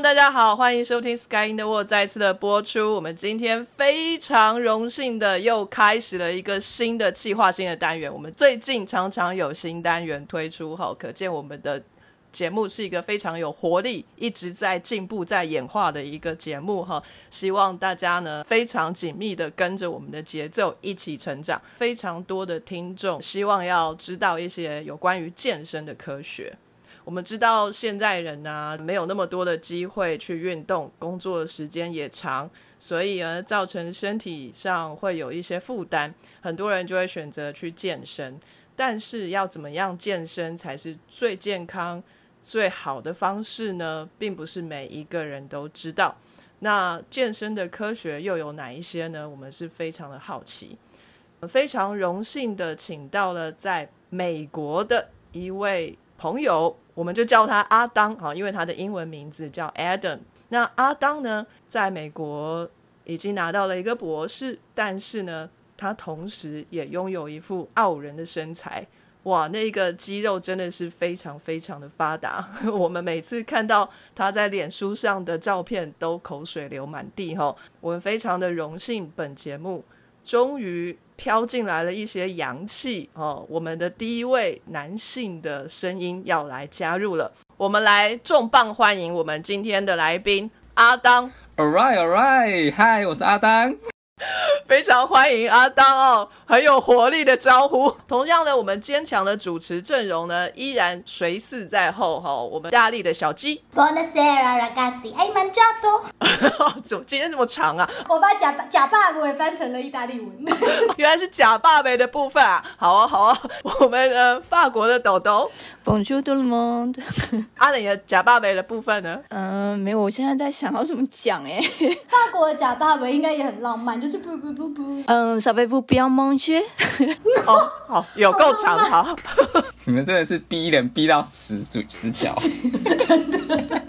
大家好，欢迎收听《Sky in the World》再次的播出。我们今天非常荣幸的又开始了一个新的计划新的单元。我们最近常常有新单元推出，哈，可见我们的节目是一个非常有活力、一直在进步、在演化的一个节目，哈。希望大家呢非常紧密的跟着我们的节奏一起成长。非常多的听众希望要知道一些有关于健身的科学。我们知道现在人呢没有那么多的机会去运动，工作的时间也长，所以呢造成身体上会有一些负担，很多人就会选择去健身。但是要怎么样健身才是最健康、最好的方式呢？并不是每一个人都知道。那健身的科学又有哪一些呢？我们是非常的好奇，非常荣幸的请到了在美国的一位朋友。我们就叫他阿当啊，因为他的英文名字叫 Adam。那阿当呢，在美国已经拿到了一个博士，但是呢，他同时也拥有一副傲人的身材。哇，那个肌肉真的是非常非常的发达。我们每次看到他在脸书上的照片，都口水流满地哈。我们非常的荣幸，本节目终于。飘进来了一些阳气哦，我们的第一位男性的声音要来加入了，我们来重磅欢迎我们今天的来宾阿当。All right, all right, Hi，我是阿当。非常欢迎阿当哦，很有活力的招呼。同样的，我们坚强的主持阵容呢，依然随侍在后哈。我们意大利的小鸡，Buonasera ragazzi, hai mangiato？怎么今天这么长啊？我把假假爸爸也翻成了意大利文，原来是假爸爸的部分啊。好啊，好啊，我们的法国的豆豆，Bonjour tout le monde。阿冷的假爸爸的部分呢？嗯，没有，我现在在想要怎么讲哎。法国的假爸爸应该也很浪漫，就是不不不不。嗯，小贝夫不要蒙圈。哦，好，有够长好。你们真的是逼人逼到死死死角。真的。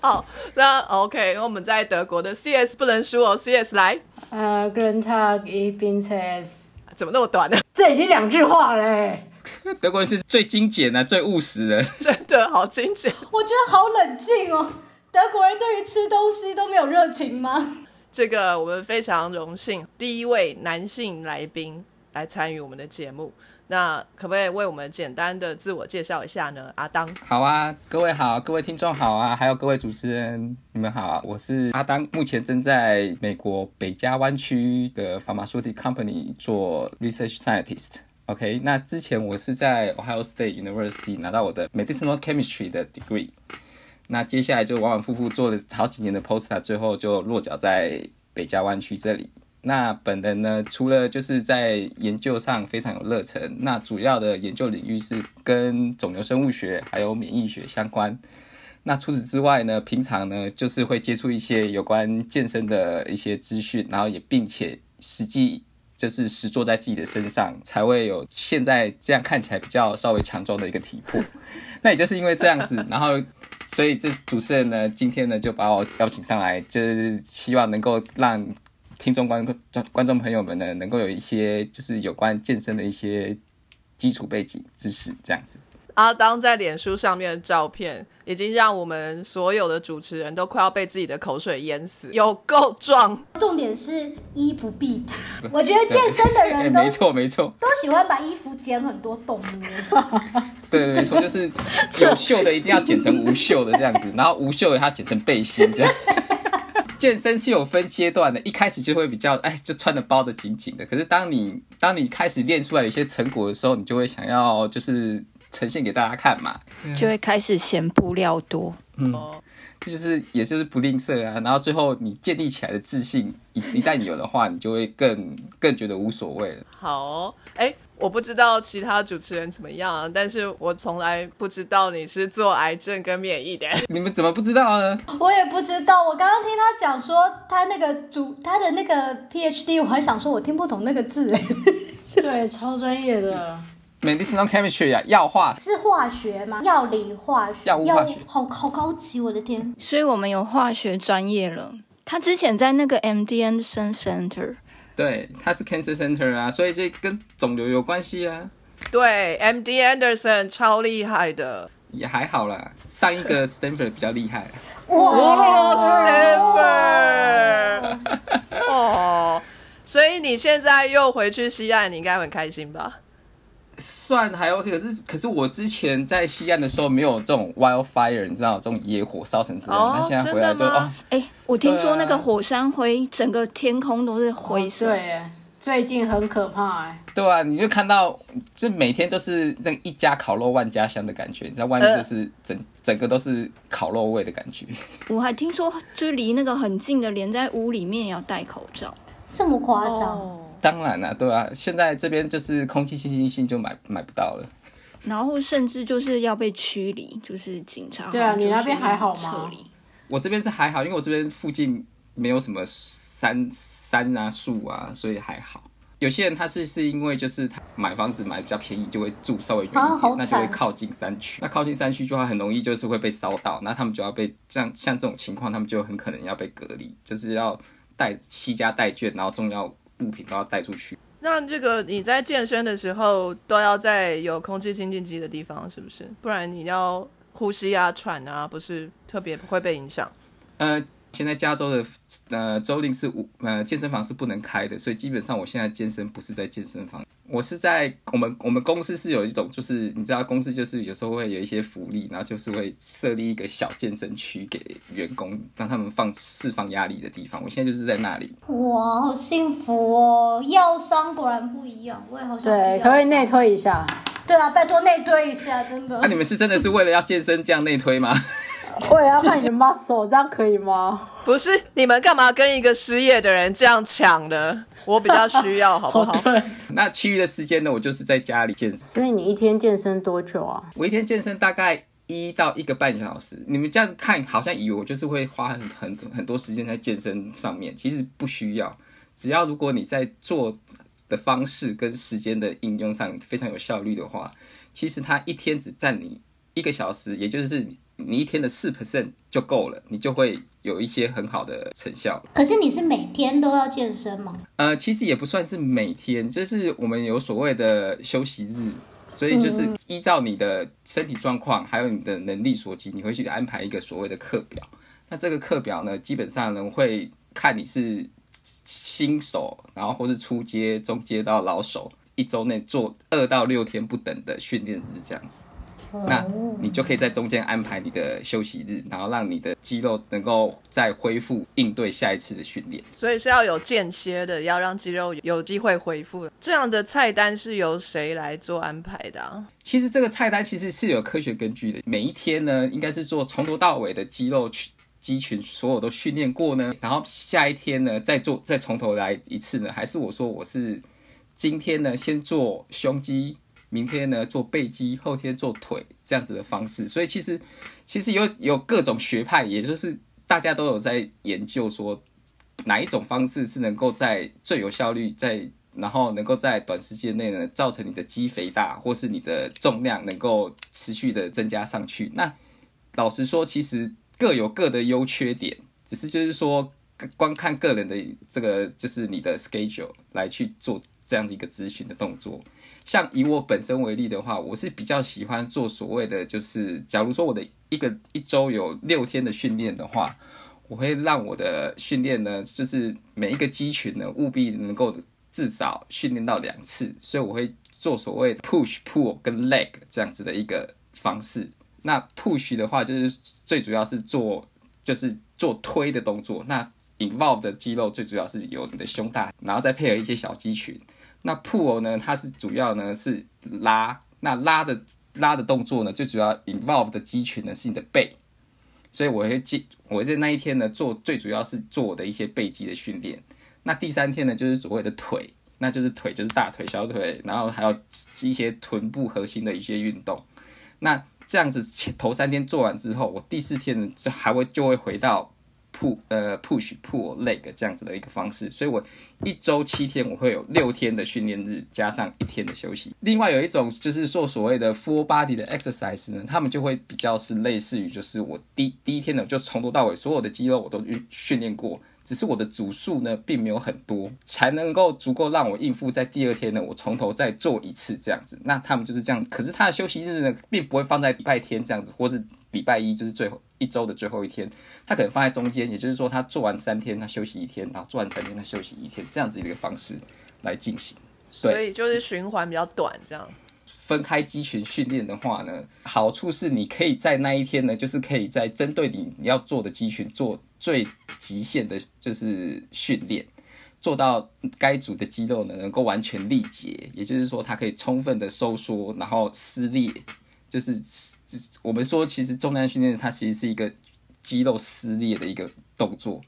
好，那 OK，我们在德国的 CS 不能输哦，CS 来。呃 g r a n Tag ich bin s 怎么那么短呢？这已经两句话嘞。德国人是最精简的、最务实的，真的好精简。我觉得好冷静哦。德国人对于吃东西都没有热情吗？这个我们非常荣幸，第一位男性来宾来参与我们的节目。那可不可以为我们简单的自我介绍一下呢？阿当，好啊，各位好，各位听众好啊，还有各位主持人，你们好，我是阿当，目前正在美国北加湾区的 pharmaceutical company 做 research scientist。OK，那之前我是在 Ohio State University 拿到我的 medicinal chemistry 的 degree。那接下来就往往复复做了好几年的 poster，最后就落脚在北加湾区这里。那本人呢，除了就是在研究上非常有热忱，那主要的研究领域是跟肿瘤生物学还有免疫学相关。那除此之外呢，平常呢就是会接触一些有关健身的一些资讯，然后也并且实际就是实做在自己的身上，才会有现在这样看起来比较稍微强壮的一个体魄。那也就是因为这样子，然后。所以这主持人呢，今天呢就把我邀请上来，就是希望能够让听众观观观众朋友们呢，能够有一些就是有关健身的一些基础背景知识，这样子。阿当在脸书上面的照片，已经让我们所有的主持人都快要被自己的口水淹死，有够壮。重点是衣不蔽体，我觉得健身的人都 没错没错，都喜欢把衣服剪很多洞。对对没错，就是有袖的一定要剪成无袖的这样子，然后无袖的它剪成背心这样。健身是有分阶段的，一开始就会比较哎，就穿的包的紧紧的。可是当你当你开始练出来有些成果的时候，你就会想要就是。呈现给大家看嘛，就会开始嫌布料多。嗯，这就是也就是不吝啬啊。然后最后你建立起来的自信，一一旦你有的话，你就会更更觉得无所谓了。好，哎，我不知道其他主持人怎么样啊，但是我从来不知道你是做癌症跟免疫的。你们怎么不知道呢？我也不知道。我刚刚听他讲说他那个主他的那个 PhD，我还想说我听不懂那个字哎。对，超专业的。Medicinal chemistry 啊，药化是化学吗？药理化学，药物化学，好好高级，我的天！所以我们有化学专业了。他之前在那个 MD Anderson Center，对，他是 Cancer Center 啊，所以这跟肿瘤有关系啊。对，MD Anderson 超厉害的。也还好啦。上一个 Stanford 比较厉害，哇 Stanford 哦，所以你现在又回去西岸，你应该很开心吧？算还 OK。可是可是我之前在西岸的时候没有这种 wildfire，你知道这种野火烧成这样，哦那现在回来就真的吗哦，哎、我听说那个火山灰，整个天空都是灰色。对耶，最近很可怕哎。对啊，你就看到这每天都是那一家烤肉万家香的感觉，你在外面就是整、整个都是烤肉味的感觉。我还听说，就离那个很近的，连在屋里面也要戴口罩。这么夸张？哦，当然啦、对啊，现在这边就是空气清新性就买买不到了。然后甚至就是要被驱离，就是警察。对啊你那边还好吗撤离。我这边是还好，因为我这边附近没有什么山山啊树啊，所以还好。有些人他是是因为就是他买房子买比较便宜，就会住稍微远一点，啊那就会靠近山区。那靠近山区就会很容易就是会被烧到，那他们就要被这样像这种情况，他们就很可能要被隔离，就是要带七家带眷，然后重要物品都要带出去。那这个你在健身的时候都要在有空气清净机的地方，是不是？不然你要呼吸啊、喘啊，不是特别会被影响。呃，现在加州的呃州令是五呃健身房是不能开的，所以基本上我现在健身不是在健身房，我是在我们我们公司是有一种就是你知道公司就是有时候会有一些福利，然后就是会设立一个小健身区给员工，让他们放释放压力的地方。我现在就是在那里。哇，好幸福哦！药商果然不一样，我也好想对，可以内。推一下。对啊，拜托内推一下，真的。那、你们是真的是为了要健身这样内推吗？我也要看你的 muscle，这样可以吗？不是你们干嘛跟一个失业的人这样抢呢？我比较需要，好不好？对。那其余的时间呢，我就是在家里健身。所以你一天健身多久啊？我一天健身大概一到一个半小时。你们这样看，好像以为我就是会花很很很多时间在健身上面，其实不需要。只要如果你在做的方式跟时间的应用上非常有效率的话，其实它一天只占你一个小时，也就是你一天的四 percent 就够了，你就会有一些很好的成效。可是你是每天都要健身吗？呃，其实也不算是每天，就是我们有所谓的休息日，所以就是依照你的身体状况还有你的能力所及，你会去安排一个所谓的课表。那这个课表呢，基本上呢会看你是新手，然后或是初阶、中阶到老手，一周内做二到六天不等的训练日这样子。那你就可以在中间安排你的休息日，然后让你的肌肉能够再恢复应对下一次的训练。所以是要有间歇的，要让肌肉有机会恢复。这样的菜单是由谁来做安排的啊？其实这个菜单其实是有科学根据的，每一天呢应该是做从头到尾的肌肉群肌群所有都训练过呢，然后下一天呢再做再从头来一次呢，还是我说我是今天呢先做胸肌，明天呢做背肌，后天做腿这样子的方式，所以其实其实有有各种学派，也就是大家都有在研究说哪一种方式是能够在最有效率在。然后能够在短时间内呢，造成你的肌肥大，或是你的重量能够持续的增加上去。那老实说，其实各有各的优缺点，只是就是说，光看个人的这个就是你的 schedule 来去做这样子一个咨询的动作。像以我本身为例的话，我是比较喜欢做所谓的，就是假如说我的一个一周有六天的训练的话，我会让我的训练呢，就是每一个肌群呢，务必能够至少训练到两次，所以我会做所谓的 push、pull 跟 leg 这样子的一个方式。那 push 的话，就是最主要是做就是做推的动作。那 involve 的肌肉最主要是有你的胸大，然后再配合一些小肌群。那 pull 呢，它是主要呢是拉，那拉的拉的动作呢，最主要 involve 的肌群呢是你的背。所以我会记，我在那一天呢做最主要是做的一些背肌的训练。那第三天呢，就是所谓的腿，那就是腿就是大腿、小腿，然后还有一些臀部核心的一些运动。那这样子前头三天做完之后，我第四天呢就还会就会回到 push 呃 push pull leg 这样子的一个方式，所以我一周七天我会有六天的训练日，加上一天的休息。另外有一种就是做所谓的 full body 的 exercise 呢，他们就会比较是类似于就是我第第一天呢就从头到尾所有的肌肉我都训训练过，只是我的组数呢并没有很多，才能够足够让我应付在第二天呢我从头再做一次这样子。那他们就是这样，可是他的休息日呢并不会放在礼拜天这样子，或是礼拜一就是最后一周的最后一天，他可能放在中间，也就是说他做完三天他休息一天，然后做完三天他休息一天，这样子的一个方式来进行。所以就是循环比较短，这样。分开肌群训练的话呢，好处是你可以在那一天呢，就是可以在针对你你要做的肌群做最极限的，就是训练，做到该组的肌肉呢能够完全力竭，也就是说它可以充分的收缩，然后撕裂，就是我们说其实重量训练它其实是一个肌肉撕裂的一个动作。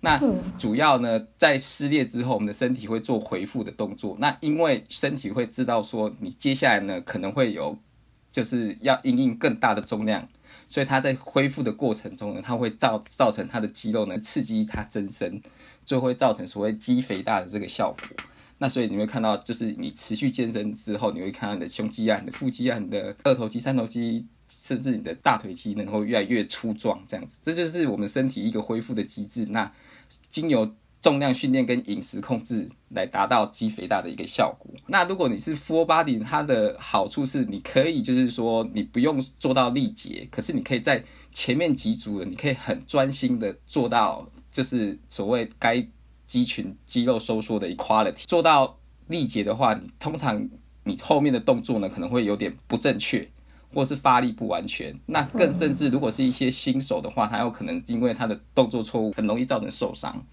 那主要呢，在撕裂之后，我们的身体会做回复的动作。那因为身体会知道说，你接下来呢可能会有，就是要应应更大的重量，所以它在恢复的过程中呢，它会造造成它的肌肉呢刺激它增生，就会造成所谓肌肥大的这个效果。那所以你会看到，就是你持续健身之后，你会看到你的胸肌啊、你的腹肌啊、你的二头肌、三头肌。甚至你的大腿肌能够越来越粗壮，这样子，这就是我们身体一个恢复的机制。那经由重量训练跟饮食控制来达到肌肥大的一个效果。那如果你是 full body，它的好处是你可以就是说你不用做到力竭，可是你可以在前面几组的，你可以很专心的做到就是所谓该肌群肌肉收缩的 equality。做到力竭的话，通常你后面的动作呢可能会有点不正确。或是发力不完全，那更甚至如果是一些新手的话，他有可能因为他的动作错误，很容易造成受伤。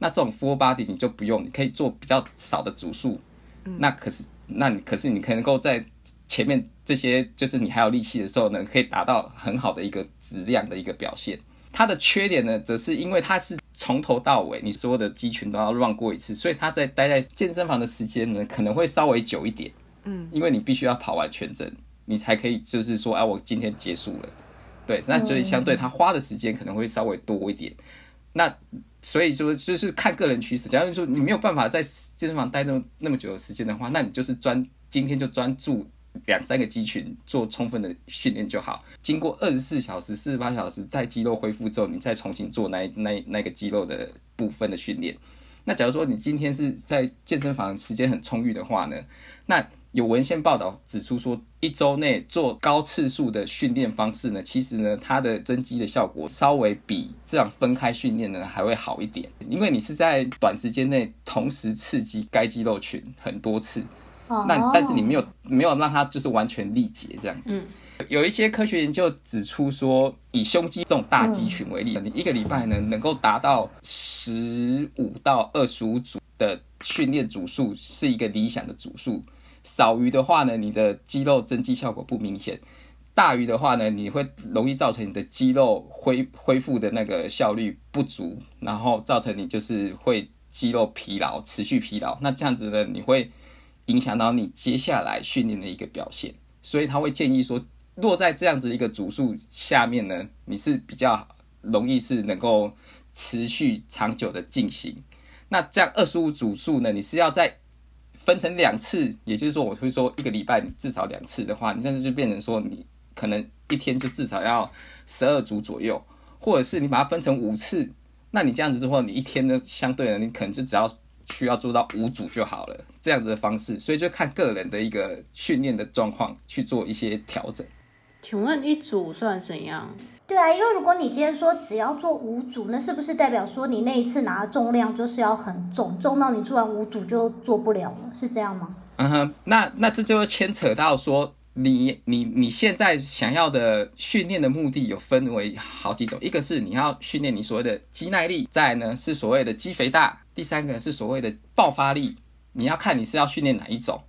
那这种 full body 你就不用，你可以做比较少的组数。那可是，那你可是你可能够在前面这些，就是你还有力气的时候呢，可以达到很好的一个质量的一个表现。它的缺点呢，则是因为它是从头到尾，你所有的肌群都要乱过一次，所以它在待在健身房的时间呢，可能会稍微久一点。嗯，因为你必须要跑完全程。你才可以，就是说，哎，我今天结束了，对，那所以相对它花的时间可能会稍微多一点。那所以说，就是看个人趋势。假如说你没有办法在健身房待那么那么久的时间的话，那你就是专今天就专注两三个肌群做充分的训练就好。经过二十四小时、四十八小时，待肌肉恢复之后，你再重新做那那那个肌肉的部分的训练。那假如说你今天是在健身房时间很充裕的话呢，那有文献报道指出说，一周内做高次数的训练方式呢，其实呢，它的增肌的效果稍微比这样分开训练呢还会好一点，因为你是在短时间内同时刺激该肌肉群很多次，那但是你没有没有让它就是完全力竭这样子。有一些科学研究指出说，以胸肌这种大肌群为例，你一个礼拜呢能够达到十五到二十五组的训练组数是一个理想的组数。少于的话呢，你的肌肉增肌效果不明显；大于的话呢，你会容易造成你的肌肉恢 恢复的那个效率不足，然后造成你就是会肌肉疲劳、持续疲劳。那这样子呢，你会影响到你接下来训练的一个表现。所以他会建议说，落在这样子一个组数下面呢，你是比较容易是能够持续长久的进行。那这样二十五组数呢，你是要在分成两次，也就是说，我会说一个礼拜你至少两次的话，你但是就变成说你可能一天就至少要十二组左右，或者是你把它分成五次，那你这样子之后，你一天呢相对的你可能就只要需要做到五组就好了，这样子的方式，所以就看个人的一个训练的状况去做一些调整。请问一组算怎样？对啊，因为如果你今天说只要做五组，那是不是代表说你那一次拿的重量就是要很重，重到你做完五组就做不了了，是这样吗？嗯哼，那那这就会牵扯到说你你你现在想要的训练的目的有分为好几种，一个是你要训练你所谓的肌耐力，再呢是所谓的肌肥大，第三个是所谓的爆发力，你要看你是要训练哪一种。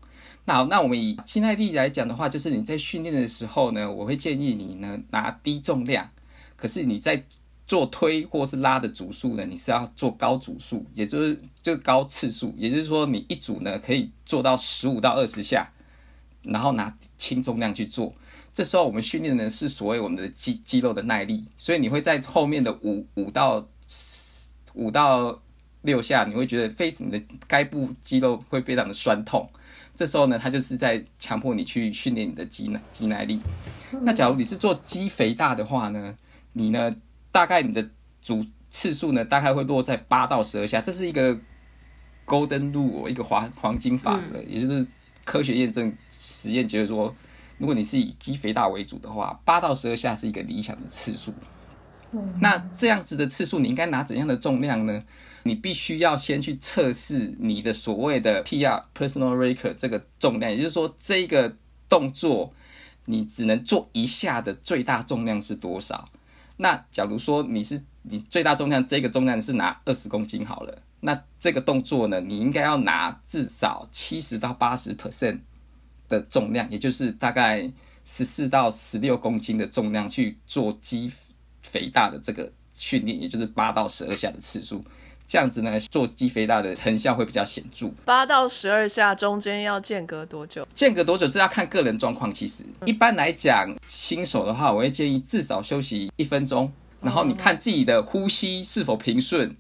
那好，那我们以肌耐力来讲的话，就是你在训练的时候呢，我会建议你呢拿低重量，可是你在做推或是拉的组数呢，你是要做高组数，也就是就高次数，也就是说你一组呢可以做到十五到二十下，然后拿轻重量去做。这时候我们训练的是所谓我们的肌肌肉的耐力，所以你会在后面的五五到五到六下，你会觉得非你的该部肌肉会非常的酸痛。这时候呢，它就是在强迫你去训练你的肌耐肌耐力。那假如你是做肌肥大的话呢，你呢大概你的组次数呢，大概会落在八到十二下，这是一个 golden rule，一个黄黄金法则，也就是科学验证实验觉得说，如果你是以肌肥大为主的话，八到十二下是一个理想的次数。那这样子的次数，你应该拿怎样的重量呢？你必须要先去测试你的所谓的 PR personal record 这个重量，也就是说，这个动作你只能做一下的最大重量是多少？那假如说你是你最大重量这个重量是拿二十公斤好了，那这个动作呢，你应该要拿至少七十到八十 percent 的重量，也就是大概十四到十六公斤的重量去做肌肥大的这个训练，也就是八到十二下的次数。这样子呢，做肌肥大的成效会比较显著。八到十二下中间要间隔多久？间隔多久这要看个人状况。其实一般来讲，新手的话，我会建议至少休息一分钟，然后你看自己的呼吸是否平顺，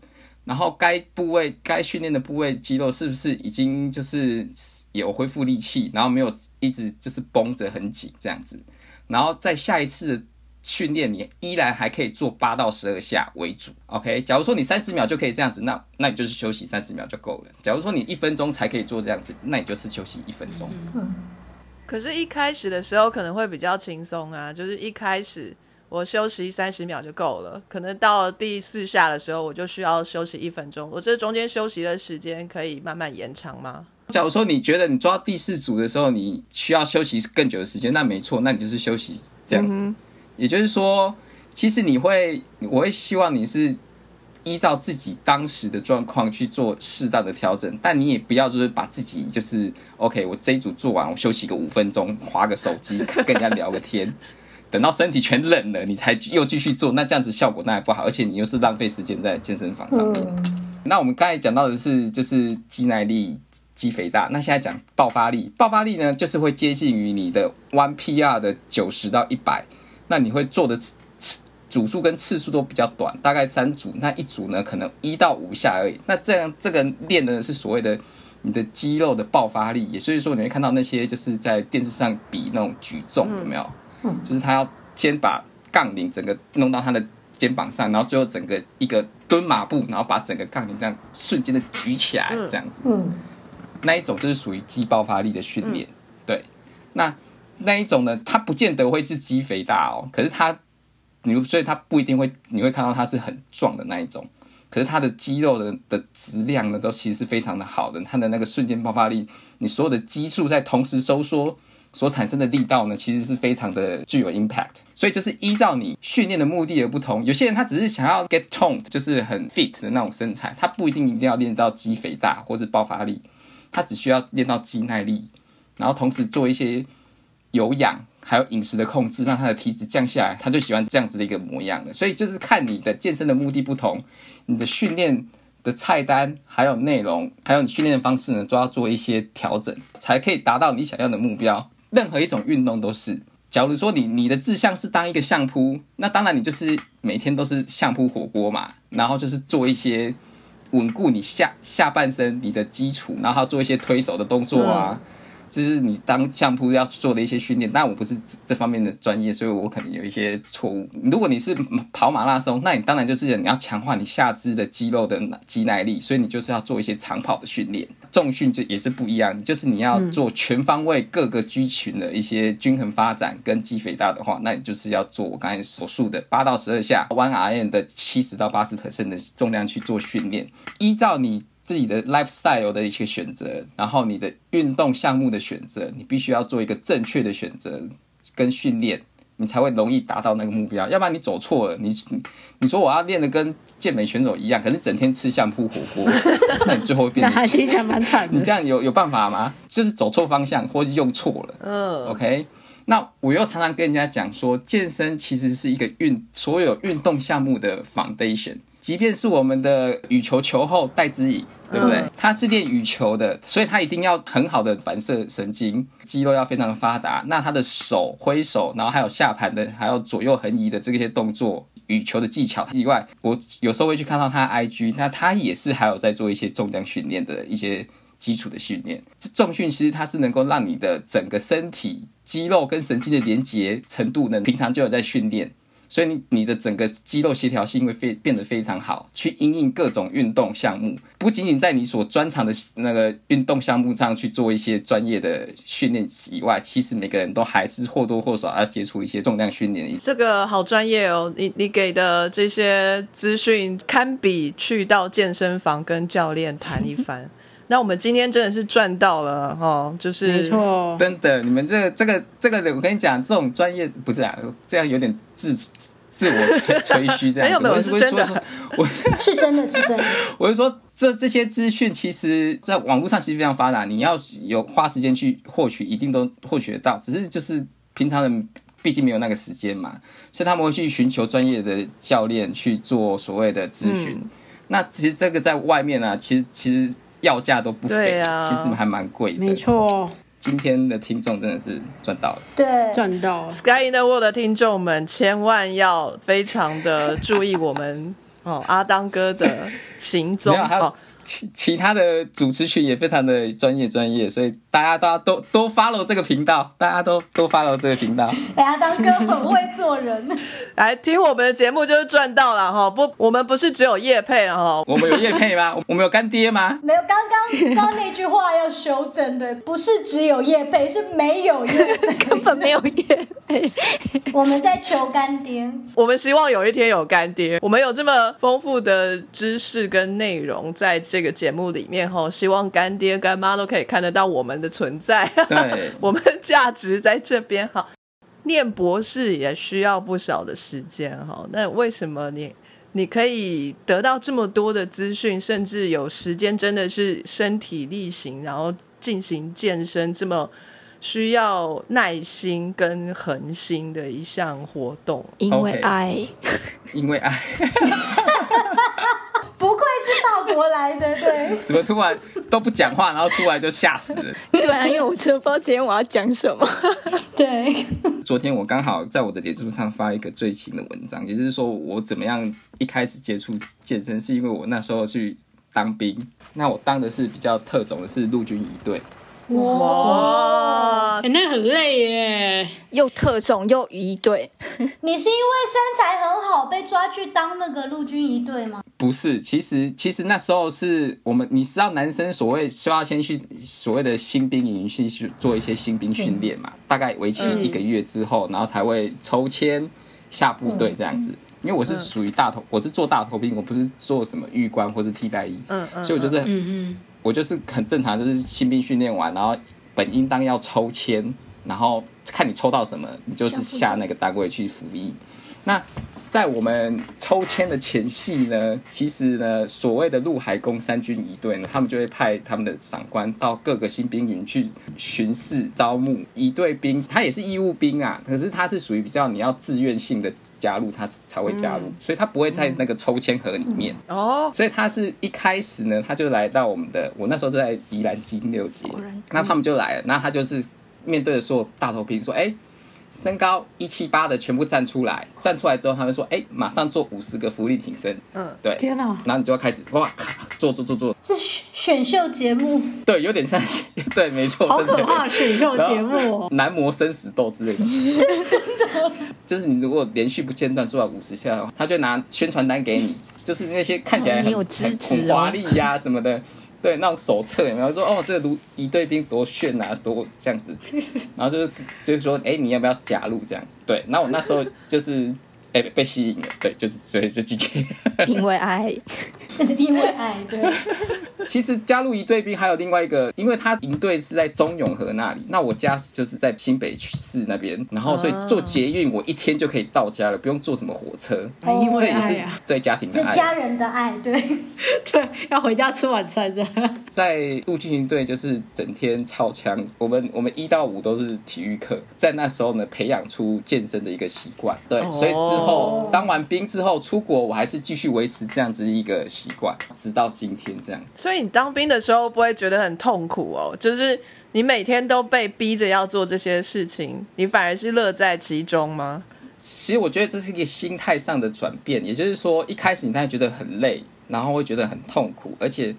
然后该部位该训练的部位肌肉是不是已经就是有恢复力气，然后没有一直就是绷着很紧这样子，然后在下一次。训练你依然还可以做八到十二下为主，OK。假如说你三十秒就可以这样子，那那你就是休息三十秒就够了。假如说你一分钟才可以做这样子，那你就是休息一分钟。嗯。可是，一开始的时候可能会比较轻松啊，就是一开始我休息三十秒就够了。可能到第四下的时候，我就需要休息一分钟。我这中间休息的时间可以慢慢延长吗？假如说你觉得你抓第四组的时候，你需要休息更久的时间，那没错，那你就是休息这样子。也就是说，其实你会，我会希望你是依照自己当时的状况去做适当的调整，但你也不要就是把自己就是 OK，我这一组做完，我休息个五分钟，划个手机，跟人家聊个天，等到身体全冷了，你才又继续做，那这样子效果当然不好，而且你又是浪费时间在健身房上面。那我们刚才讲到的是就是肌耐力、肌肥大，那现在讲爆发力，爆发力呢就是会接近于你的 One PR 的九十到一百。那你会做的次次组数跟次数都比较短，大概三组，那一组呢可能一到五下而已。那这样这个练的是所谓的你的肌肉的爆发力，也所以说你会看到那些就是在电视上比那种举重有没有？嗯，就是他要先把杠铃整个弄到他的肩膀上，然后最后整个一个蹲马步，然后把整个杠铃这样瞬间的举起来，这样子。嗯，那一种就是属于肌爆发力的训练。对，那。那一种呢，它不见得会是肌肥大哦，可是它，你所以它不一定会，你会看到它是很壮的那一种，可是它的肌肉的的质量呢，都其实是非常的好的，它的那个瞬间爆发力，你所有的激素在同时收缩所产生的力道呢，其实是非常的具有 impact，所以就是依照你训练的目的而不同，有些人他只是想要 get toned，就是很 fit 的那种身材，他不一定一定要练到肌肥大或者爆发力，他只需要练到肌耐力，然后同时做一些。有氧还有饮食的控制，让他的体脂降下来，他就喜欢这样子的一个模样了。所以就是看你的健身的目的不同，你的训练的菜单还有内容，还有你训练的方式呢，都要做一些调整，才可以达到你想要的目标。任何一种运动都是，假如说你你的志向是当一个相扑，那当然你就是每天都是相扑火锅嘛，然后就是做一些稳固你下下半身你的基础，然后做一些推手的动作啊。这是你当相扑要做的一些训练，但我不是这方面的专业，所以我可能有一些错误。如果你是跑马拉松，那你当然就是你要强化你下肢的肌肉的肌耐力，所以你就是要做一些长跑的训练。重训就也是不一样，就是你要做全方位各个肌群的一些均衡发展跟肌肥大的话，那你就是要做我刚才所述的八到十二下 One RM 的七十到八十 percent 的重量去做训练，依照你。自己的 lifestyle 的一些选择，然后你的运动项目的选择，你必须要做一个正确的选择跟训练，你才会容易达到那个目标。要不然你走错了，你你说我要练的跟健美选手一样，可是整天吃相扑火锅，那你最后会变。得听起来蛮惨的。你这样有有办法吗？就是走错方向或者用错了。嗯。OK，那我又常常跟人家讲说，健身其实是一个运所有运动项目的 foundation。即便是我们的羽球球后戴之颖，对不对？他是练羽球的，所以他一定要很好的反射神经，肌肉要非常的发达。那他的手挥手，然后还有下盘的，还有左右横移的这些动作，羽球的技巧以外，我有时候会去看到他 IG，那他也是还有在做一些重量训练的一些基础的训练。重训其实它是能够让你的整个身体肌肉跟神经的连接程度呢，平常就有在训练。所以你你的整个肌肉协调性会非变得非常好，去应应各种运动项目，不仅仅在你所专长的那个运动项目上去做一些专业的训练以外，其实每个人都还是或多或少要接触一些重量训练。这个好专业哦，你你给的这些资讯堪比去到健身房跟教练谈一番。那我们今天真的是赚到了哈，就是没错，真的，你们这个这个这个，我跟你讲，这种专业不是啊，这样有点自自我吹 吹嘘这样子。没有没有，是真的，我是真的，是真的。我是说，这这些资讯其实在网络上其实非常发达，你要有花时间去获取，一定都获取得到。只是就是平常人毕竟没有那个时间嘛，所以他们会去寻求专业的教练去做所谓的咨询。那其实这个在外面呢，其实其实。要价都不菲，其实还蛮贵的。没错，今天的听众真的是赚到了，对，赚到了。Sky in the World 的听众们，千万要非常的注意我们哦，阿当哥的行踪哦。其其他的主持群也非常的专业专业，所以大家都要都多 follow 这个频道，大家都都 follow 这个频道。大家当哥很会做人，来听我们的节目就是赚到了哈！不，我们不是只有叶配哈，我们有叶配吗？我们有干爹吗？没有，刚刚刚那句话要修正，对，不是只有叶配，是没有叶配，根本没有叶配。我们在求干爹，我们希望有一天有干爹。我们有这么丰富的知识跟内容在。这个节目里面哈，希望干爹干妈都可以看得到我们的存在，对，我们的价值在这边哈。念博士也需要不少的时间哈，那为什么你你可以得到这么多的资讯，甚至有时间真的是身体力行，然后进行健身这么需要耐心跟恒心的一项活动？因为爱，因为爱。不愧是法国来的，对。怎么突然都不讲话，然后出来就吓死了？对啊，因为我真的不知道今天我要讲什么。对。昨天我刚好在我的脸书上发一个最新的文章，也就是说我怎么样一开始接触健身，是因为我那时候去当兵，那我当的是比较特种的，是陆军一队。哇，那个很累耶，又特种又仪队。你是因为身材很好被抓去当那个陆军仪队吗？不是，其实其实那时候是我们，你知道男生所谓需要先去所谓的新兵营去去做一些新兵训练嘛，大概为期一个月之后，然后才会抽签下部队这样子。因为我是属于大头，我是做大头兵，我不是做什么玉官或是替代役，嗯嗯，所以我就是嗯嗯。我就是很正常，就是新兵训练完，然后本应当要抽签，然后看你抽到什么，你就是下那个单位去服役。那在我们抽签的前夕呢，其实呢，所谓的陆海空三军一队呢，他们就会派他们的长官到各个新兵营去巡视招募一队兵，他也是义务兵啊，可是他是属于比较你要自愿性的加入，他才会加入，所以他不会在那个抽签盒里面哦。所以他是一开始呢，他就来到我们的，我那时候在宜兰金六街，那他们就来了，那他就是面对着所有大头兵说，哎。身高一七八的全部站出来，站出来之后，他们说：“哎，马上做五十个浮力挺身。”嗯，对。天哪！然后你就要开始哇，做做做做。是选秀节目。对，有点像，对，没错。好可怕，选秀节目。哦男模生死斗之类的。真的。就是你如果连续不间断做到五十下，他就拿宣传单给你，就是那些看起来很很华丽呀什么的。对，那种手册有没有说哦，这个如一对兵多炫啊，多这样子，然后就是就是说，哎，你要不要加入这样子？对，那我那时候就是。被被吸引了，对，就是所以就进去。因为爱，因为爱，对。其实加入一队兵还有另外一个，因为他营队是在中永和那里，那我家就是在新北市那边，然后所以坐捷运我一天就可以到家了，不用坐什么火车。这也是对家庭的爱，家人的爱，对对，要回家吃晚餐的。在陆军营队就是整天操枪，我们我们一到五都是体育课，在那时候呢培养出健身的一个习惯，对，所以之。后当完兵之后出国，我还是继续维持这样子一个习惯，直到今天这样子。所以你当兵的时候不会觉得很痛苦哦？就是你每天都被逼着要做这些事情，你反而是乐在其中吗？其实我觉得这是一个心态上的转变，也就是说一开始你当然觉得很累，然后会觉得很痛苦，而且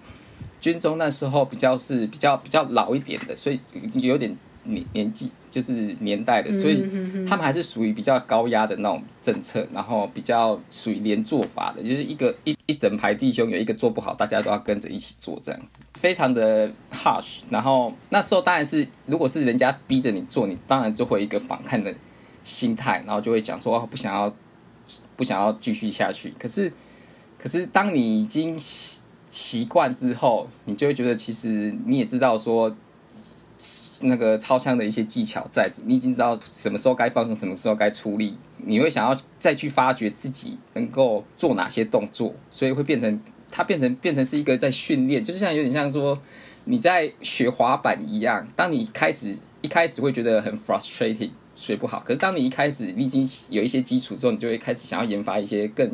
军中那时候比较是比较比较老一点的，所以有点年年纪就是年代的，所以他们还是属于比较高压的那种政策，然后比较属于连做法的，就是一个一一整排弟兄有一个做不好，大家都要跟着一起做这样子，非常的 harsh。然后那时候当然是如果是人家逼着你做，你当然就会一个反抗的心态，然后就会讲说哦不想要不想要继续下去。可是可是当你已经习习惯之后，你就会觉得其实你也知道说。那个超枪的一些技巧在，你已经知道什么时候该放松，什么时候该出力，你会想要再去发掘自己能够做哪些动作，所以会变成它变成变成是一个在训练，就是像有点像说你在学滑板一样。当你开始一开始会觉得很 frustrating，学不好，可是当你一开始你已经有一些基础之后，你就会开始想要研发一些更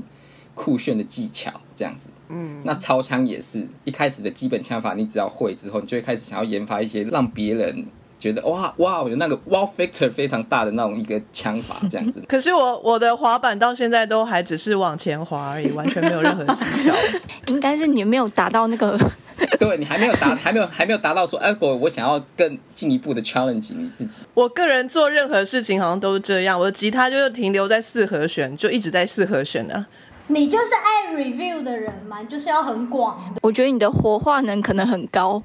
酷炫的技巧，这样子。嗯，那超枪也是一开始的基本枪法，你只要会之后，你就会开始想要研发一些让别人觉得哇哇有那个 wow factor 非常大的那种一个枪法，这样子。可是我我的滑板到现在都还只是往前滑而已，完全没有任何技巧。应该是你没有达到那个，对你还没有达，还没有还没有达到说，哎，我我想要更进一步的 challenge 你自己。我个人做任何事情好像都是这样，我的吉他就是停留在四和弦，就一直在四和弦的。你就是爱 review 的人嘛，就是要很广。我觉得你的活化能可能很高。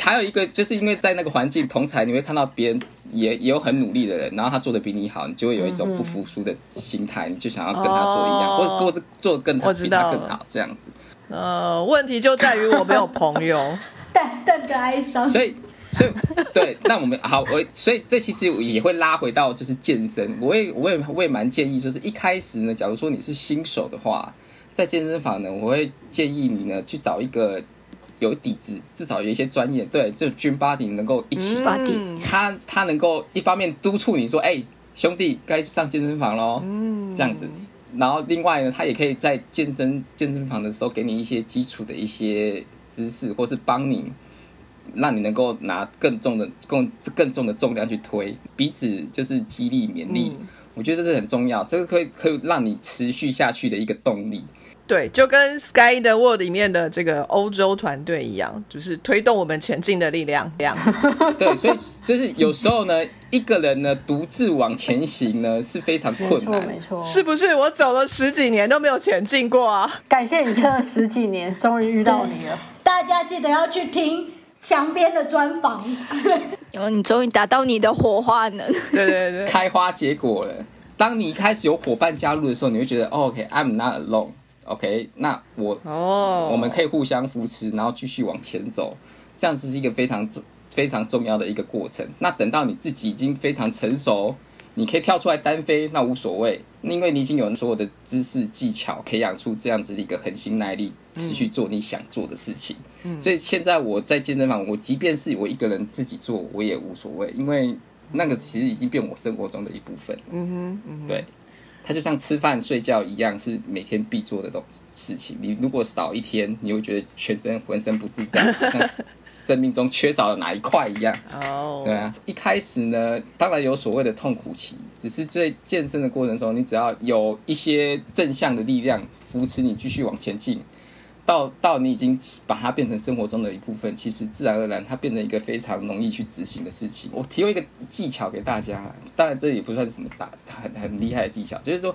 还有一个，就是因为在那个环境同才，你会看到别人也也有很努力的人，然后他做的比你好，你就会有一种不服输的心态，你就想要跟他做一样，或或者做的更好，比他更好这样子。呃，问题就在于我没有朋友，淡淡的哀伤。所以。所以，对，那我们好，我所以这其实也会拉回到就是健身。我也我也我也蛮建议，就是一开始呢，假如说你是新手的话，在健身房呢，我会建议你呢去找一个有底子，至少有一些专业，对，这 gym body 能够一起他他能够一方面督促你说，哎，兄弟，该上健身房喽，嗯，这样子。然后另外呢，他也可以在健身健身房的时候给你一些基础的一些知识，或是帮你。让你能够拿更重的、更更重的重量去推，彼此就是激励勉励。我觉得这是很重要，这个可以可以让你持续下去的一个动力。对，就跟 Sky the World 里面的这个欧洲团队一样，就是推动我们前进的力量。这样。对，所以就是有时候呢，一个人呢独自往前行呢是非常困难。没错，是不是？我走了十几年都没有前进过啊！感谢你撑了十几年，终于遇到你了。大家记得要去听。墙边的砖房，然后你终于达到你的火花了，对对对，开花结果了。当你一开始有伙伴加入的时候，你会觉得，OK，I'm not alone，OK，那我哦，我们可以互相扶持，然后继续往前走，这样子是一个非常非常重要的一个过程。那等到你自己已经非常成熟。你可以跳出来单飞，那无所谓，因为你已经有所有的知识技巧，培养出这样子的一个恒心耐力，持续做你想做的事情。所以现在我在健身房，我即便是我一个人自己做，我也无所谓，因为那个其实已经变我生活中的一部分。嗯哼，对。它就像吃饭睡觉一样，是每天必做的东事情。你如果少一天，你会觉得全身浑身不自在，像生命中缺少了哪一块一样。哦，对啊。一开始呢，当然有所谓的痛苦期，只是在健身的过程中，你只要有一些正向的力量扶持你继续往前进。到到你已经把它变成生活中的一部分，其实自然而然它变成一个非常容易去执行的事情。我提供一个技巧给大家，当然这也不算是什么大很很厉害的技巧，就是说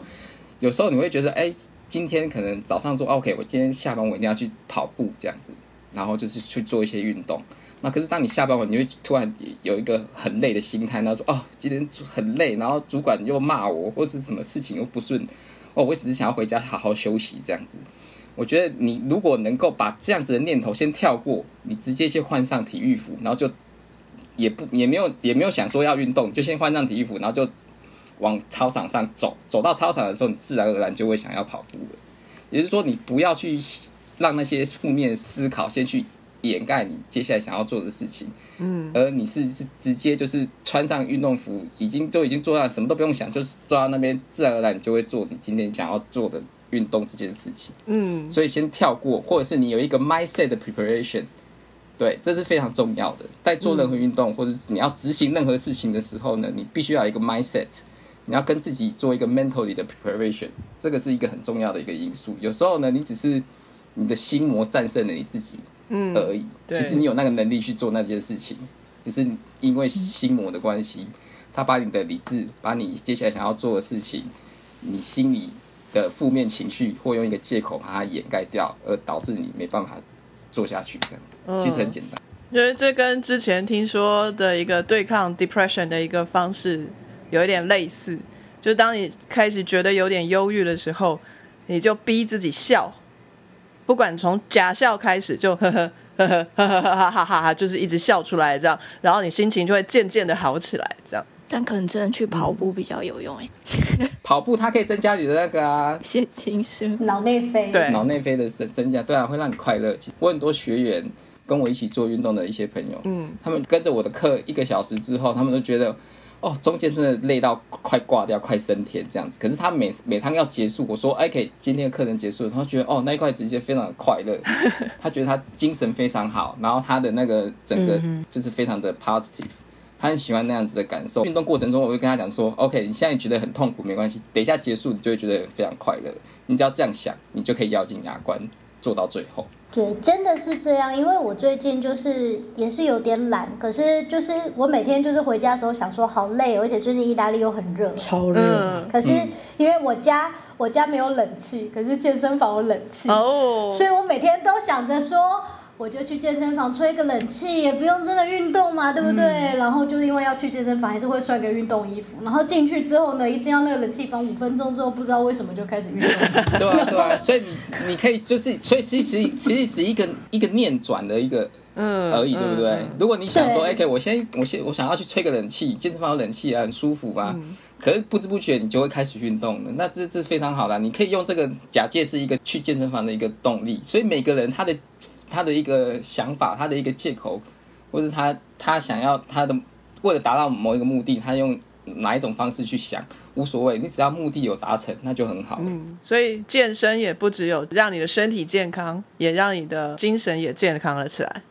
有时候你会觉得，哎，今天可能早上说 OK，我今天下班我一定要去跑步这样子，然后就是去做一些运动。那可是当你下班完，你会突然有一个很累的心态，那说哦，今天很累，然后主管又骂我，或者什么事情又不顺，哦，我只是想要回家好好休息这样子。我觉得你如果能够把这样子的念头先跳过，你直接先换上体育服，然后就也不也没有也没有想说要运动，就先换上体育服，然后就往操场上走。走到操场的时候，你自然而然就会想要跑步了。也就是说，你不要去让那些负面思考先去掩盖你接下来想要做的事情。嗯，而你是是直接就是穿上运动服，已经都已经做到什么都不用想，就是坐到那边，自然而然你就会做你今天想要做的。运动这件事情，嗯，所以先跳过，或者是你有一个 mindset 的 preparation，对，这是非常重要的。在做任何运动或者你要执行任何事情的时候呢，你必须要一个 mindset，你要跟自己做一个 mentally 的 preparation，这个是一个很重要的一个因素。有时候呢，你只是你的心魔战胜了你自己，嗯，而已。其实你有那个能力去做那件事情。只是因为心魔的关系，他把你的理智，把你接下来想要做的事情，你心里的负面情绪，或用一个借口把它掩盖掉，而导致你没办法做下去，这样子，其实很简单。因为这跟之前听说的一个对抗 depression 的一个方式有一点类似，就当你开始觉得有点忧郁的时候，你就逼自己笑，不管从假笑开始，就呵呵呵呵呵呵哈哈哈哈，就是一直笑出来这样，然后你心情就会渐渐的好起来，这样。但可能真的去跑步比较有用哎，跑步它可以增加你的那个啊血清素。脑内啡。对脑内啡的增增加，对啊，会让你快乐。其实我很多学员跟我一起做运动的一些朋友，嗯，他们跟着我的课一个小时之后，他们都觉得。哦，中间真的累到快挂掉、快升天这样子。可是他每每趟要结束，我说：“哎，可以今天的课程结束了。”他觉得哦，那一块直接非常的快乐，他觉得他精神非常好，然后他的那个整个就是非常的 positive，他很喜欢那样子的感受。运动过程中，我会跟他讲说：“OK，你现在觉得很痛苦没关系，等一下结束你就会觉得非常快乐。你只要这样想，你就可以咬紧牙关做到最后。”对，真的是这样，因为我最近就是也是有点懒，可是就是我每天就是回家的时候想说好累，而且最近意大利又很热，超热。嗯，可是因为我家我家没有冷气，可是健身房有冷气，哦，所以我每天都想着说。我就去健身房吹个冷气，也不用真的运动嘛，对不对？然后就是因为要去健身房，还是会穿个运动衣服。然后进去之后呢，一进到那个冷气房，五分钟之后，不知道为什么就开始运动。对啊，对啊，所以你你可以就是，所以其实其实是一个一个念转的一个嗯而已，对不对？如果你想说对，OK，我先我先我想要去吹个冷气，健身房有冷气啊，很舒服啊。可是不知不觉你就会开始运动了，那这这非常好啦。你可以用这个假借是一个去健身房的一个动力。所以每个人他的他的一个想法，他的一个借口，或是他他想要他的为了达到某一个目的，他用哪一种方式去想无所谓，你只要目的有达成，那就很好嗯。所以健身也不只有让你的身体健康，也让你的精神也健康了起来。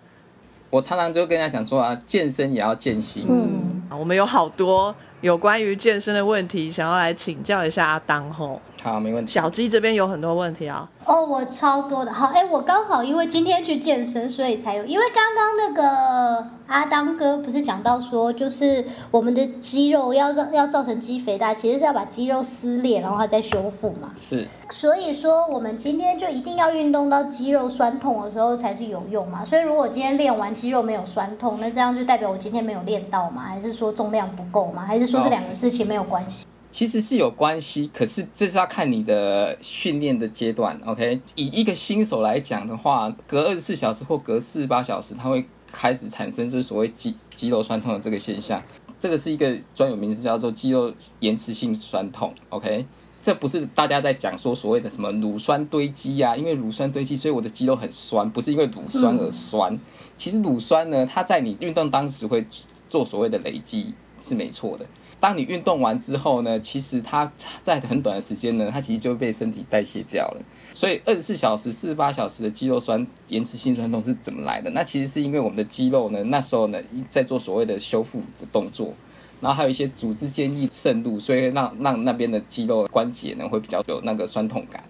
我常常就跟人家讲说啊，健身也要健心。嗯，啊我们有好多有关于健身的问题，想要来请教一下阿当吼。好，没问题。小鸡这边有很多问题啊，哦，我超多的。好，哎，我刚好因为今天去健身，所以才有。因为刚刚那个阿当哥不是讲到说，就是我们的肌肉要让要造成肌肥大，其实是要把肌肉撕裂，然后它再修复嘛。是所以说，我们今天就一定要运动到肌肉酸痛的时候才是有用嘛。所以如果今天练完肌肉没有酸痛，那这样就代表我今天没有练到吗？还是说重量不够吗？还是说这两个事情没有关系？其实是有关系，可是这是要看你的训练的阶段。OK，以一个新手来讲的话，隔二十四小时或隔四十八小时，它会开始产生就是所谓肌肌肉酸痛的这个现象。这个是一个专有名词，叫做肌肉延迟性酸痛。OK，这不是大家在讲说所谓的什么乳酸堆积啊，因为乳酸堆积，所以我的肌肉很酸，不是因为乳酸而酸。其实乳酸呢，它在你运动当时会做所谓的累积，是没错的。当你运动完之后呢，其实它在很短的时间呢，它其实就被身体代谢掉了。所以二十四小时、四十八小时的肌肉酸延迟性酸痛是怎么来的？那其实是因为我们的肌肉呢，那时候呢在做所谓的修复的动作，然后还有一些组织间液渗入，所以让让那边的肌肉关节呢会比较有那个酸痛感。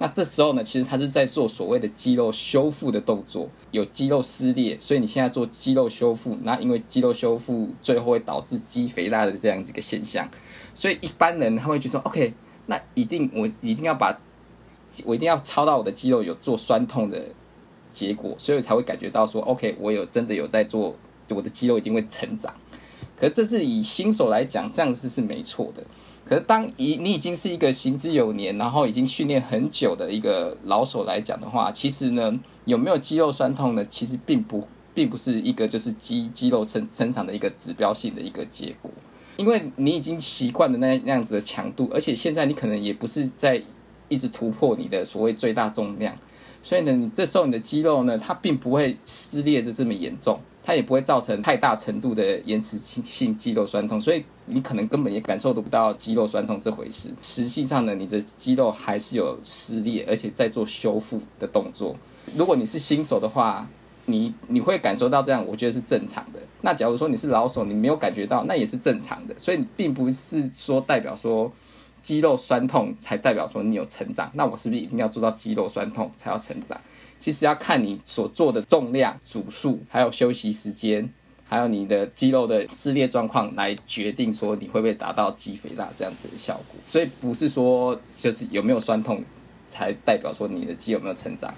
那这时候呢，其实它是在做所谓的肌肉修复的动作，有肌肉撕裂，所以你现在做肌肉修复，那因为肌肉修复最后会导致肌肥大的这样子一个现象，所以一般人他会觉得说，OK，那一定我一定要把，我一定要操到我的肌肉有做酸痛的结果，所以才会感觉到说，OK，我有真的有在做，我的肌肉一定会成长。可是这是以新手来讲，这样子是没错的。可是当你你已经是一个行之有年，然后已经训练很久的一个老手来讲的话，其实呢，有没有肌肉酸痛呢？其实并不并不是一个就是肌肌肉成成长的一个指标性的一个结果，因为你已经习惯了那那样子的强度，而且现在你可能也不是在一直突破你的所谓最大重量，所以呢，你这时候你的肌肉呢，它并不会撕裂的这么严重。它也不会造成太大程度的延迟性肌肉酸痛，所以你可能根本也感受得不到肌肉酸痛这回事。实际上呢，你的肌肉还是有撕裂，而且在做修复的动作。如果你是新手的话，你你会感受到这样，我觉得是正常的。那假如说你是老手，你没有感觉到，那也是正常的。所以你并不是说代表说肌肉酸痛才代表说你有成长。那我是不是一定要做到肌肉酸痛才要成长？其实要看你所做的重量、组数，还有休息时间、还有你的肌肉的撕裂状况来决定说你会不会达到肌肥大这样子的效果。所以不是说就是有没有酸痛才代表说你的肌有没有成长，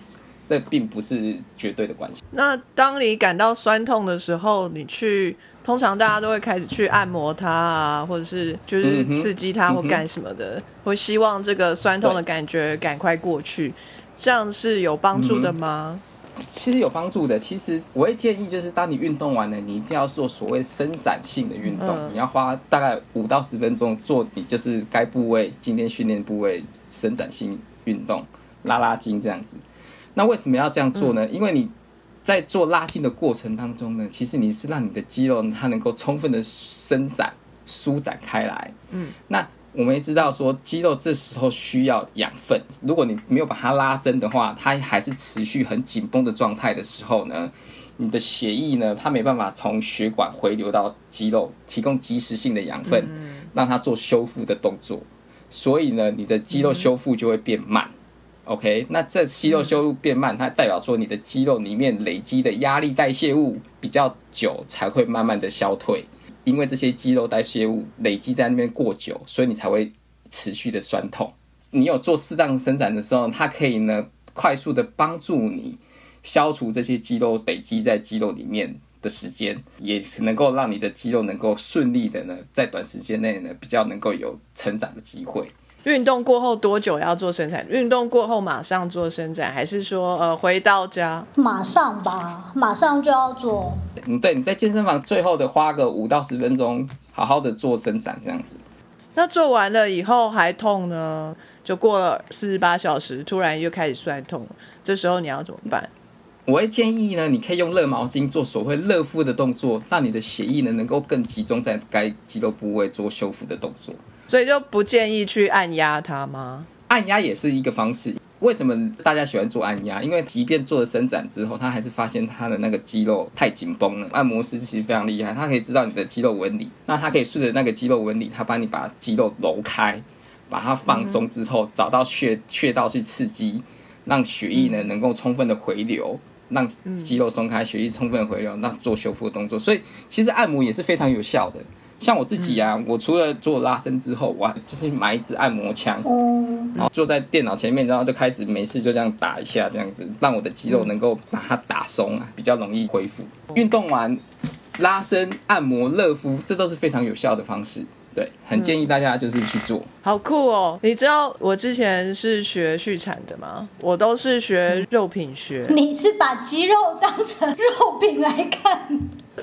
这并不是绝对的关系。那当你感到酸痛的时候，你去通常大家都会开始去按摩它啊，或者是就是刺激它或干什么的，会希望这个酸痛的感觉赶快过去，这样是有帮助的吗？其实有帮助的。其实我会建议，就是当你运动完了，你一定要做所谓伸展性的运动，嗯你要花大概五到十分钟做你就是该部位今天训练部位伸展性运动，拉拉筋这样子。那为什么要这样做呢？因为你在做拉筋的过程当中呢，其实你是让你的肌肉它能够充分的伸展、舒展开来。嗯，那我们也知道说，肌肉这时候需要养分，如果你没有把它拉伸的话，它还是持续很紧绷的状态的时候呢，你的血液呢，它没办法从血管回流到肌肉，提供及时性的养分，让它做修复的动作。所以呢，你的肌肉修复就会变慢。OK，那这肌肉修复变慢，它代表说你的肌肉里面累积的压力代谢物比较久，才会慢慢的消退。因为这些肌肉代谢物累积在那边过久，所以你才会持续的酸痛。你有做适当伸展的时候，它可以呢快速的帮助你消除这些肌肉累积在肌肉里面的时间，也能够让你的肌肉能够顺利的呢在短时间内呢比较能够有成长的机会。运动过后多久要做伸展？运动过后马上做伸展，还是说呃回到家？马上吧，马上就要做。嗯，对，你在健身房最后的花个五到十分钟，好好的做伸展这样子。那做完了以后还痛呢？就过了四十八小时，突然又开始酸痛，这时候你要怎么办？我会建议呢，你可以用热毛巾做所谓热敷的动作，让你的血液呢能够更集中在该肌肉部位做修复的动作。所以就不建议去按压它吗？按压也是一个方式。为什么大家喜欢做按压？因为即便做了伸展之后，他还是发现他的那个肌肉太紧绷了。按摩师其实非常厉害，他可以知道你的肌肉纹理，那他可以顺着那个肌肉纹理，他帮你把肌肉揉开，把它放松之后，找到穴穴道去刺激，让血液呢能够充分的回流，让肌肉松开，血液充分回流，那做修复的动作。所以其实按摩也是非常有效的。像我自己啊，我除了做拉伸之后，我还就是买一支按摩枪，嗯，然后坐在电脑前面，然后就开始没事就这样打一下，这样子让我的肌肉能够把它打松啊，比较容易恢复。运动完拉伸、按摩、热敷，这都是非常有效的方式。对，很建议大家就是去做。好酷哦！你知道我之前是学畜产的吗？我都是学肉品学，你是把肌肉当成肉品来看？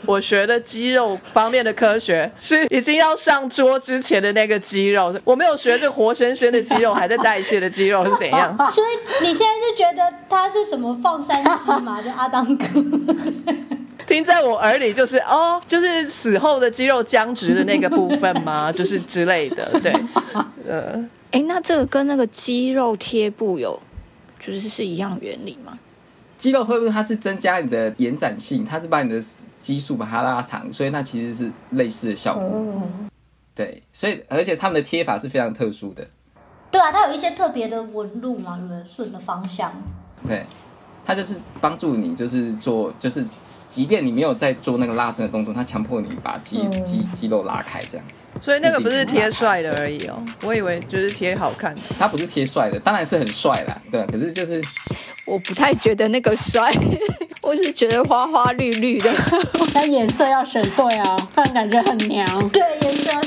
我学的肌肉方面的科学是已经要上桌之前的那个肌肉，我没有学这活生生的肌肉还在代谢的肌肉是怎样。所以你现在是觉得他是什么放山鸡吗？就阿当哥。听在我耳里就是哦，就是死后的肌肉僵直的那个部分吗？就是之类的，对，呃，哎，那这个跟那个肌肉贴布有，就是是一样原理吗？肌肉会不会它是增加你的延展性，它是把你的激素把它拉长，所以那其实是类似的效果。哦，对，所以而且他们的贴法是非常特殊的。对啊，它有一些特别的纹路嘛，对不对？顺的方向。对，它就是帮助你，就是做，就是即便你没有在做那个拉伸的动作，它强迫你把肌嗯肌肌肉拉开，这样子。所以那个不是贴帅的而已哦，我以为就是贴好看的。它不是贴帅的，当然是很帅啦，对。可是就是我不太觉得那个帅，我是觉得花花绿绿的。那颜色要选对啊，不然感觉很娘。对，颜色要选。